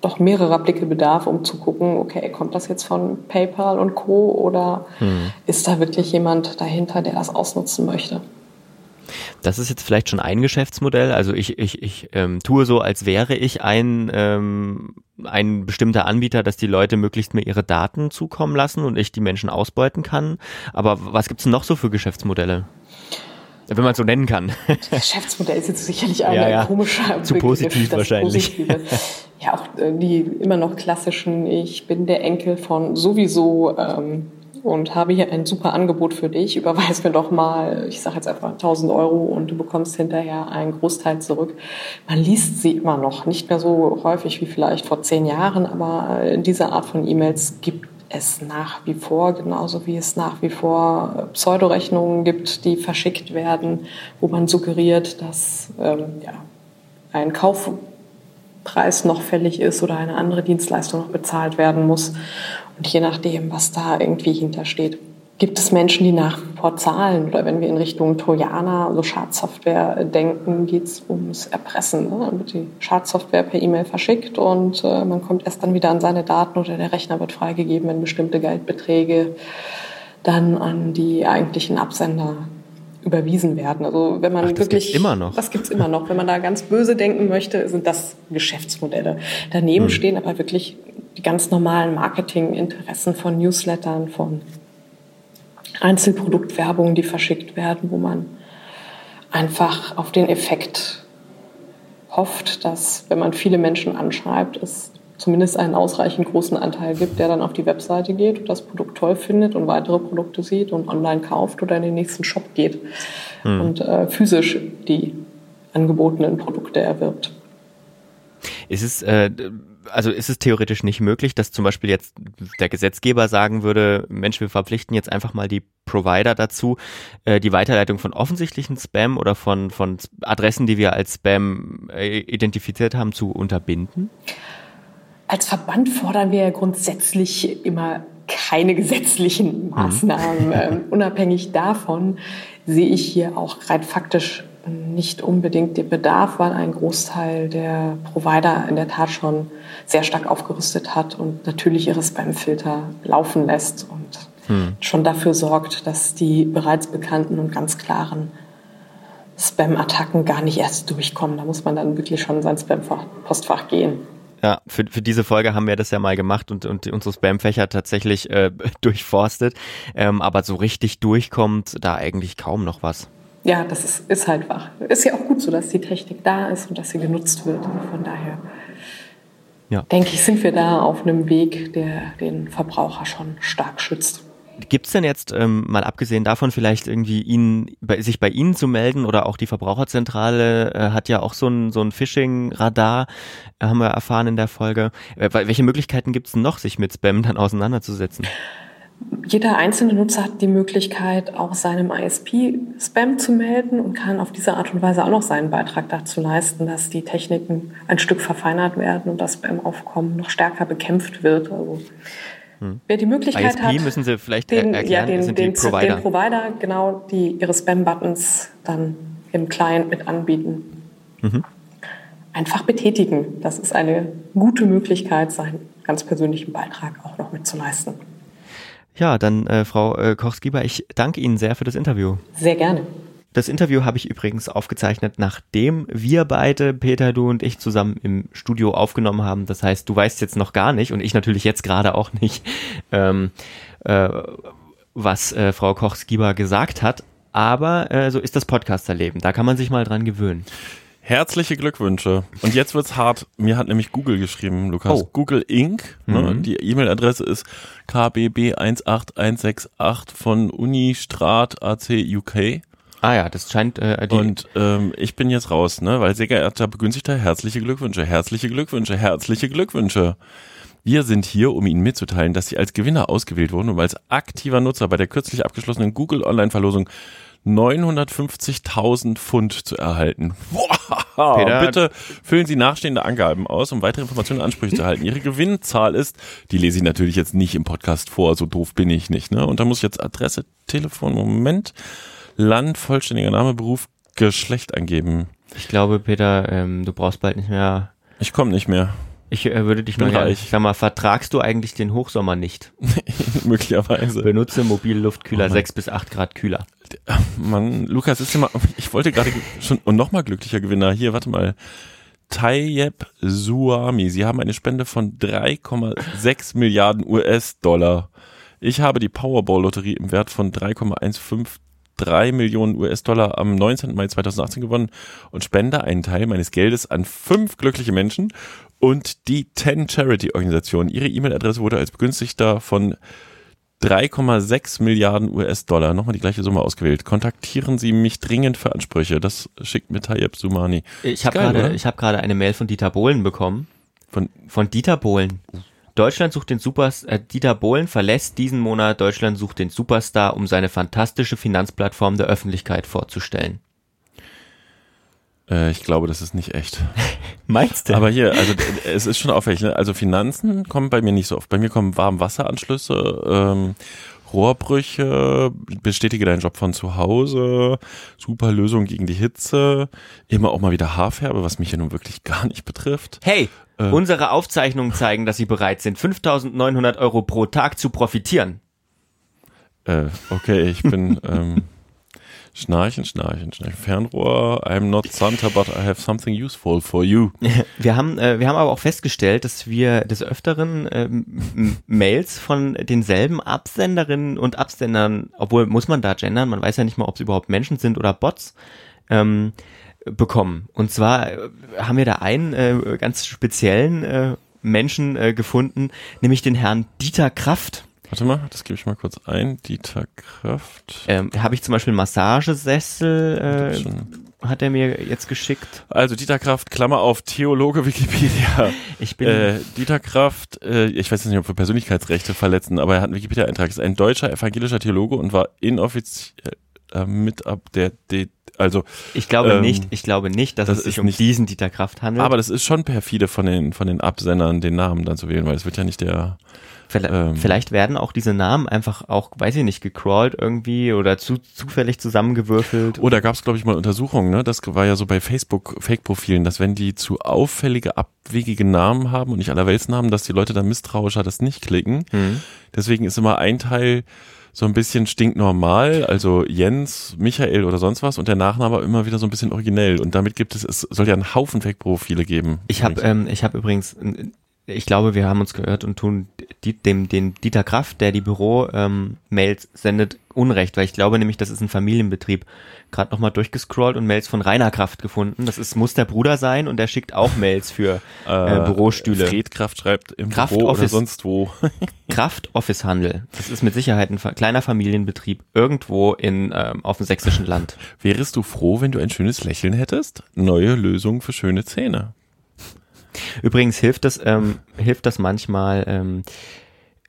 doch mehrerer Blicke bedarf, um zu gucken, okay, kommt das jetzt von PayPal und Co. oder hm. ist da wirklich jemand dahinter, der das ausnutzen möchte? Das ist jetzt vielleicht schon ein Geschäftsmodell. Also ich, ich, ich ähm, tue so, als wäre ich ein, ähm, ein bestimmter Anbieter, dass die Leute möglichst mir ihre Daten zukommen lassen und ich die Menschen ausbeuten kann. Aber was gibt's denn noch so für Geschäftsmodelle? Wenn man es so nennen kann. Geschäftsmodell ist jetzt sicherlich ein ja, ja. komischer Zu positiv wahrscheinlich. Positive. Ja, auch äh, die immer noch klassischen, ich bin der Enkel von sowieso ähm, und habe hier ein super Angebot für dich. Überweis mir doch mal, ich sage jetzt einfach 1000 Euro und du bekommst hinterher einen Großteil zurück. Man liest sie immer noch, nicht mehr so häufig wie vielleicht vor zehn Jahren, aber äh, diese Art von E-Mails gibt es nach wie vor, genauso wie es nach wie vor Pseudorechnungen gibt, die verschickt werden, wo man suggeriert, dass ähm, ja, ein Kaufpreis noch fällig ist oder eine andere Dienstleistung noch bezahlt werden muss. Und je nachdem, was da irgendwie hintersteht, gibt es Menschen, die nach wie vor zahlen. Oder wenn wir in Richtung Trojaner, also Schadsoftware denken, geht es ums Erpressen. Ne? Dann wird die Schadsoftware per E-Mail verschickt und äh, man kommt erst dann wieder an seine Daten oder der Rechner wird freigegeben, wenn bestimmte Geldbeträge dann an die eigentlichen Absender überwiesen werden. Also wenn man Ach, das wirklich gibt's immer noch. Das gibt's immer noch. Wenn man da ganz böse denken möchte, sind das Geschäftsmodelle. Daneben hm. stehen aber wirklich die ganz normalen Marketinginteressen von Newslettern, von Einzelproduktwerbungen, die verschickt werden, wo man einfach auf den Effekt hofft, dass wenn man viele Menschen anschreibt, es zumindest einen ausreichend großen Anteil gibt, der dann auf die Webseite geht und das Produkt toll findet und weitere Produkte sieht und online kauft oder in den nächsten Shop geht hm. und äh, physisch die angebotenen Produkte erwirbt. Ist es äh, also ist es theoretisch nicht möglich, dass zum Beispiel jetzt der Gesetzgeber sagen würde, Mensch, wir verpflichten jetzt einfach mal die Provider dazu, äh, die Weiterleitung von offensichtlichen Spam oder von, von Adressen, die wir als Spam äh, identifiziert haben, zu unterbinden? Als Verband fordern wir grundsätzlich immer keine gesetzlichen mhm. Maßnahmen. Ähm, unabhängig davon sehe ich hier auch rein faktisch nicht unbedingt den Bedarf, weil ein Großteil der Provider in der Tat schon sehr stark aufgerüstet hat und natürlich ihre Spamfilter laufen lässt und hm. schon dafür sorgt, dass die bereits bekannten und ganz klaren Spam-Attacken gar nicht erst durchkommen. Da muss man dann wirklich schon in sein Spam-Postfach gehen. Ja, für, für diese Folge haben wir das ja mal gemacht und, und unsere Spam-Fächer tatsächlich äh, durchforstet. Ähm, aber so richtig durchkommt da eigentlich kaum noch was. Ja, das ist, ist halt wahr. Ist ja auch gut so, dass die Technik da ist und dass sie genutzt wird. Von daher ja. denke ich, sind wir da auf einem Weg, der den Verbraucher schon stark schützt. Gibt es denn jetzt, ähm, mal abgesehen davon, vielleicht irgendwie ihn, bei, sich bei Ihnen zu melden oder auch die Verbraucherzentrale äh, hat ja auch so ein, so ein Phishing-Radar, äh, haben wir erfahren in der Folge. Äh, welche Möglichkeiten gibt es noch, sich mit Spam dann auseinanderzusetzen? Jeder einzelne Nutzer hat die Möglichkeit, auch seinem ISP Spam zu melden und kann auf diese Art und Weise auch noch seinen Beitrag dazu leisten, dass die Techniken ein Stück verfeinert werden und das Spam-Aufkommen noch stärker bekämpft wird. Also hm. Wer die Möglichkeit ISP hat, müssen Sie vielleicht den, erklären, ja, den, sind den, die Provider. den Provider, genau, die ihre Spam-Buttons dann im Client mit anbieten. Mhm. Einfach betätigen. Das ist eine gute Möglichkeit, seinen ganz persönlichen Beitrag auch noch mitzuleisten. Ja, dann äh, Frau äh, Koch-Skieber, ich danke Ihnen sehr für das Interview. Sehr gerne. Das Interview habe ich übrigens aufgezeichnet, nachdem wir beide, Peter, du und ich, zusammen im Studio aufgenommen haben. Das heißt, du weißt jetzt noch gar nicht und ich natürlich jetzt gerade auch nicht, ähm, äh, was äh, Frau Koch-Skieber gesagt hat. Aber äh, so ist das Podcasterleben. Da kann man sich mal dran gewöhnen. Herzliche Glückwünsche. Und jetzt wird's hart. Mir hat nämlich Google geschrieben, Lukas. Oh. Google Inc. Ne? Mhm. Die E-Mail-Adresse ist kbb18168 von Uni Strat AC UK. Ah ja, das scheint äh, die Und ähm, ich bin jetzt raus, ne? Weil sehr geehrter Begünstigter, herzliche Glückwünsche, herzliche Glückwünsche, herzliche Glückwünsche. Wir sind hier, um Ihnen mitzuteilen, dass Sie als Gewinner ausgewählt wurden, um als aktiver Nutzer bei der kürzlich abgeschlossenen Google Online-Verlosung 950.000 Pfund zu erhalten. Wow. Peter. Bitte füllen Sie nachstehende Angaben aus, um weitere Informationen und Ansprüche zu erhalten. Ihre Gewinnzahl ist, die lese ich natürlich jetzt nicht im Podcast vor, so doof bin ich nicht. Ne? Und da muss ich jetzt Adresse, Telefon, Moment. Land, vollständiger Name, Beruf, Geschlecht angeben. Ich glaube, Peter, ähm, du brauchst bald nicht mehr. Ich komme nicht mehr. Ich äh, würde dich mal gerne, sag mal, vertragst du eigentlich den Hochsommer nicht? Möglicherweise. Benutze Mobilluftkühler oh 6 bis 8 Grad kühler. Mann, Lukas ist immer, ich wollte gerade schon, und nochmal glücklicher Gewinner. Hier, warte mal. Tayyip Suami. Sie haben eine Spende von 3,6 Milliarden US-Dollar. Ich habe die Powerball-Lotterie im Wert von 3,15 3 Millionen US-Dollar am 19. Mai 2018 gewonnen und spende einen Teil meines Geldes an fünf glückliche Menschen und die 10 Charity-Organisationen. Ihre E-Mail-Adresse wurde als Begünstigter von 3,6 Milliarden US-Dollar, nochmal die gleiche Summe ausgewählt. Kontaktieren Sie mich dringend für Ansprüche. Das schickt mir Tayyip Sumani. Ich habe gerade hab eine Mail von Dieter Bohlen bekommen. Von, von Dieter Bohlen. Deutschland sucht den Superstar, äh, Dieter Bohlen verlässt diesen Monat Deutschland sucht den Superstar, um seine fantastische Finanzplattform der Öffentlichkeit vorzustellen. Äh, ich glaube, das ist nicht echt. Meinst du? Aber hier, also es ist schon auffällig. Ne? Also Finanzen kommen bei mir nicht so oft. Bei mir kommen Warmwasseranschlüsse, ähm, Rohrbrüche, bestätige deinen Job von zu Hause, super Lösung gegen die Hitze, immer auch mal wieder Haarfärbe, was mich ja nun wirklich gar nicht betrifft. Hey, äh. Unsere Aufzeichnungen zeigen, dass Sie bereit sind, 5.900 Euro pro Tag zu profitieren. Äh, okay, ich bin ähm, Schnarchen, Schnarchen, Schnarchen. Fernrohr, I'm not Santa, but I have something useful for you. Wir haben, äh, wir haben aber auch festgestellt, dass wir des Öfteren ähm, Mails von denselben Absenderinnen und Absendern, obwohl muss man da gendern, man weiß ja nicht mal, ob es überhaupt Menschen sind oder Bots, ähm, bekommen. Und zwar äh, haben wir da einen äh, ganz speziellen äh, Menschen äh, gefunden, nämlich den Herrn Dieter Kraft. Warte mal, das gebe ich mal kurz ein. Dieter Kraft. Ähm, Habe ich zum Beispiel Massagesessel, äh, hat er mir jetzt geschickt. Also Dieter Kraft, Klammer auf Theologe Wikipedia. Ich bin äh, Dieter Kraft, äh, ich weiß jetzt nicht, ob wir Persönlichkeitsrechte verletzen, aber er hat einen Wikipedia-Eintrag. Ist ein deutscher evangelischer Theologe und war inoffiziell äh, mit ab der, der also ich glaube ähm, nicht, ich glaube nicht, dass das es sich um nicht, diesen Dieter Kraft handelt. Aber das ist schon perfide von den von den Absendern, den Namen dann zu wählen, weil es wird ja nicht der Vielleicht, ähm, vielleicht werden auch diese Namen einfach auch, weiß ich nicht, gecrawlt irgendwie oder zu, zufällig zusammengewürfelt. Oder gab es, glaube ich, mal Untersuchungen, ne? Das war ja so bei Facebook Fake-Profilen, dass wenn die zu auffällige, abwegige Namen haben und nicht allerweltsnamen, dass die Leute dann misstrauischer das nicht klicken. Mhm. Deswegen ist immer ein Teil so ein bisschen stinknormal, also Jens, Michael oder sonst was und der Nachname immer wieder so ein bisschen originell und damit gibt es, es soll ja einen Haufen Fake-Profile geben. Ich habe ähm, ich hab übrigens ich glaube, wir haben uns gehört und tun die, dem den Dieter Kraft, der die Büro-Mails ähm, sendet, Unrecht, weil ich glaube nämlich, das ist ein Familienbetrieb. Gerade nochmal durchgescrollt und Mails von Rainer Kraft gefunden. Das ist, muss der Bruder sein und der schickt auch Mails für äh, äh Bürostühle. Fred Kraft schreibt im Kraft Büro Office, oder sonst wo. Kraft Office Handel. Das ist mit Sicherheit ein kleiner Familienbetrieb irgendwo in ähm, auf dem sächsischen Land. Wärest du froh, wenn du ein schönes Lächeln hättest? Neue Lösungen für schöne Zähne. Übrigens hilft das, ähm, hilft das manchmal, ähm,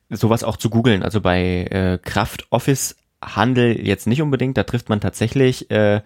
sowas auch zu googeln. Also bei äh, Kraft Office Handel jetzt nicht unbedingt, da trifft man tatsächlich äh,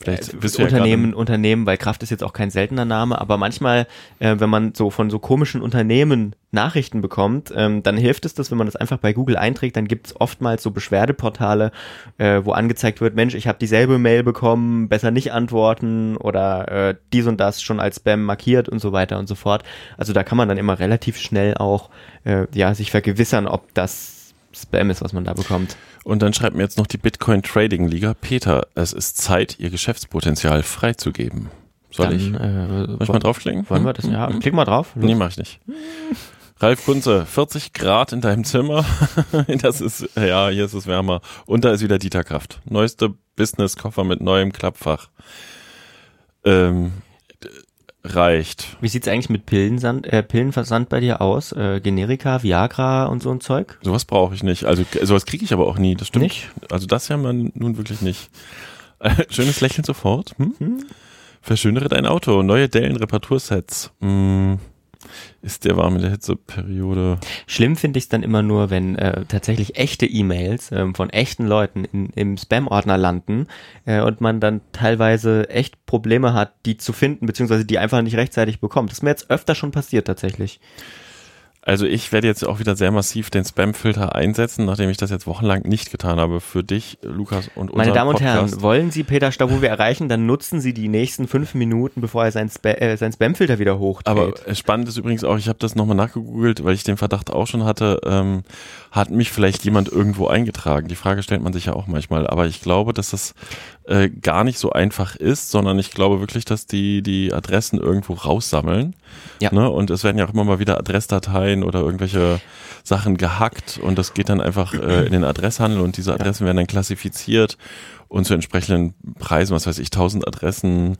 Vielleicht äh, Unternehmen, ja Unternehmen, weil Kraft ist jetzt auch kein seltener Name, aber manchmal, äh, wenn man so von so komischen Unternehmen Nachrichten bekommt, ähm, dann hilft es das, wenn man das einfach bei Google einträgt, dann gibt es oftmals so Beschwerdeportale, äh, wo angezeigt wird, Mensch, ich habe dieselbe Mail bekommen, besser nicht antworten oder äh, dies und das schon als Spam markiert und so weiter und so fort. Also da kann man dann immer relativ schnell auch äh, ja sich vergewissern, ob das Spam ist, was man da bekommt. Und dann schreibt mir jetzt noch die Bitcoin Trading Liga. Peter, es ist Zeit, Ihr Geschäftspotenzial freizugeben. Soll dann, ich? Äh, Soll ich mal draufklicken? Wollen wir das? Ja, hm? klick mal drauf. Los. Nee, mach ich nicht. Ralf Kunze, 40 Grad in deinem Zimmer. das ist, ja, hier ist es wärmer. Und da ist wieder Dieter Kraft. Neueste Business-Koffer mit neuem Klappfach. Ähm, reicht. Wie sieht's eigentlich mit Pillensand, äh, Pillenversand bei dir aus? Äh, Generika, Viagra und so ein Zeug? Sowas brauche ich nicht. Also sowas kriege ich aber auch nie. Das stimmt. Nicht? Also das ja man nun wirklich nicht. Äh, schönes Lächeln sofort. Hm? Hm? Verschönere dein Auto. Neue Dellen Reparatursets. Hm ist der warm in der Hitzeperiode. Schlimm finde ich es dann immer nur, wenn äh, tatsächlich echte E-Mails ähm, von echten Leuten in, im Spam-Ordner landen äh, und man dann teilweise echt Probleme hat, die zu finden, beziehungsweise die einfach nicht rechtzeitig bekommt. Das ist mir jetzt öfter schon passiert tatsächlich. Also ich werde jetzt auch wieder sehr massiv den Spam-Filter einsetzen, nachdem ich das jetzt wochenlang nicht getan habe. Für dich, Lukas und Meine Damen und Herren, wollen Sie Peter Stauwe erreichen, dann nutzen Sie die nächsten fünf Minuten, bevor er seinen, Spa äh, seinen Spam-Filter wieder hochdreht. Aber spannend ist übrigens auch, ich habe das nochmal nachgegoogelt, weil ich den Verdacht auch schon hatte, ähm, hat mich vielleicht jemand irgendwo eingetragen? Die Frage stellt man sich ja auch manchmal. Aber ich glaube, dass das äh, gar nicht so einfach ist, sondern ich glaube wirklich, dass die die Adressen irgendwo raussammeln. Ja. Ne? Und es werden ja auch immer mal wieder Adressdateien oder irgendwelche Sachen gehackt und das geht dann einfach äh, in den Adresshandel und diese Adressen ja. werden dann klassifiziert und zu entsprechenden Preisen, was weiß ich, 1000 Adressen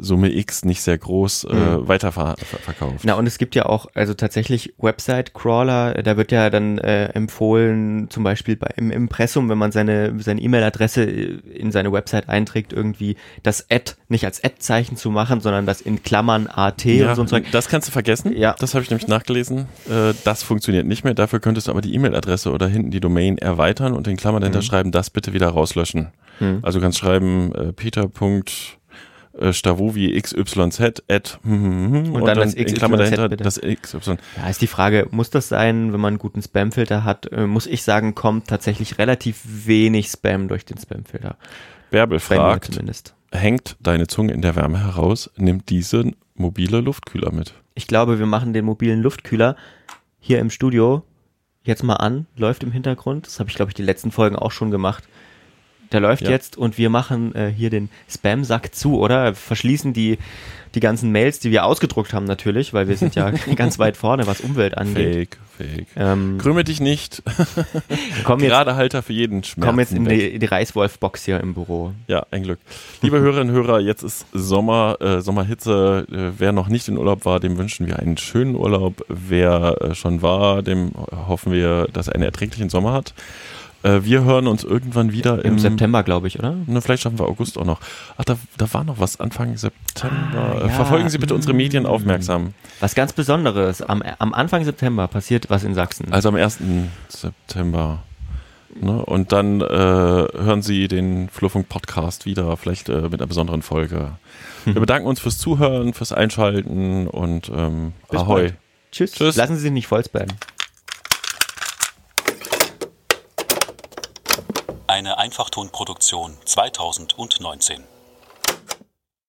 Summe X nicht sehr groß äh, mhm. weiterverkauft. Na und es gibt ja auch also tatsächlich Website-Crawler, da wird ja dann äh, empfohlen, zum Beispiel bei, im Impressum, wenn man seine seine E-Mail-Adresse in seine Website einträgt, irgendwie das Ad nicht als Ad-Zeichen zu machen, sondern das in Klammern AT ja, und so ein Zeug. Das kannst du vergessen. Ja. Das habe ich nämlich nachgelesen. Äh, das funktioniert nicht mehr. Dafür könntest du aber die E-Mail-Adresse oder hinten die Domain erweitern und in Klammern dahinter mhm. schreiben, das bitte wieder rauslöschen. Mhm. Also du kannst schreiben äh, peter äh, Stavovi XYZ at hm, hm, hm, und, und, dann, das XYZ in Klammer dahinter bitte. das XY. Ja, ist die Frage, muss das sein, wenn man einen guten Spamfilter hat? Äh, muss ich sagen, kommt tatsächlich relativ wenig Spam durch den Spamfilter. Bärbel fragt, zumindest. hängt deine Zunge in der Wärme heraus, nimmt diese mobile Luftkühler mit? Ich glaube, wir machen den mobilen Luftkühler hier im Studio jetzt mal an, läuft im Hintergrund. Das habe ich, glaube ich, die letzten Folgen auch schon gemacht. Der läuft ja. jetzt und wir machen äh, hier den Spam-Sack zu, oder? Verschließen die, die ganzen Mails, die wir ausgedruckt haben natürlich, weil wir sind ja ganz weit vorne, was Umwelt angeht. Fake, fake. Ähm, Krümme dich nicht. komm jetzt, Gerade Halter für jeden Schmerz. Komm jetzt in die, die Reißwolf-Box hier im Büro. Ja, ein Glück. Liebe Hörerinnen und Hörer, jetzt ist Sommer, äh, Sommerhitze. Äh, wer noch nicht in Urlaub war, dem wünschen wir einen schönen Urlaub. Wer äh, schon war, dem hoffen wir, dass er einen erträglichen Sommer hat. Äh, wir hören uns irgendwann wieder im, im September, glaube ich, oder? Ne, vielleicht schaffen wir August auch noch. Ach, da, da war noch was Anfang September. Ah, ja. Verfolgen Sie bitte unsere Medien aufmerksam. Was ganz Besonderes. Am, am Anfang September passiert was in Sachsen. Also am 1. September. Ne? Und dann äh, hören Sie den Fluffunk Podcast wieder, vielleicht äh, mit einer besonderen Folge. Wir bedanken uns fürs Zuhören, fürs Einschalten und ähm, Ahoi. Tschüss. Tschüss. Lassen Sie sich nicht voll spammen. eine Einfachtonproduktion 2019.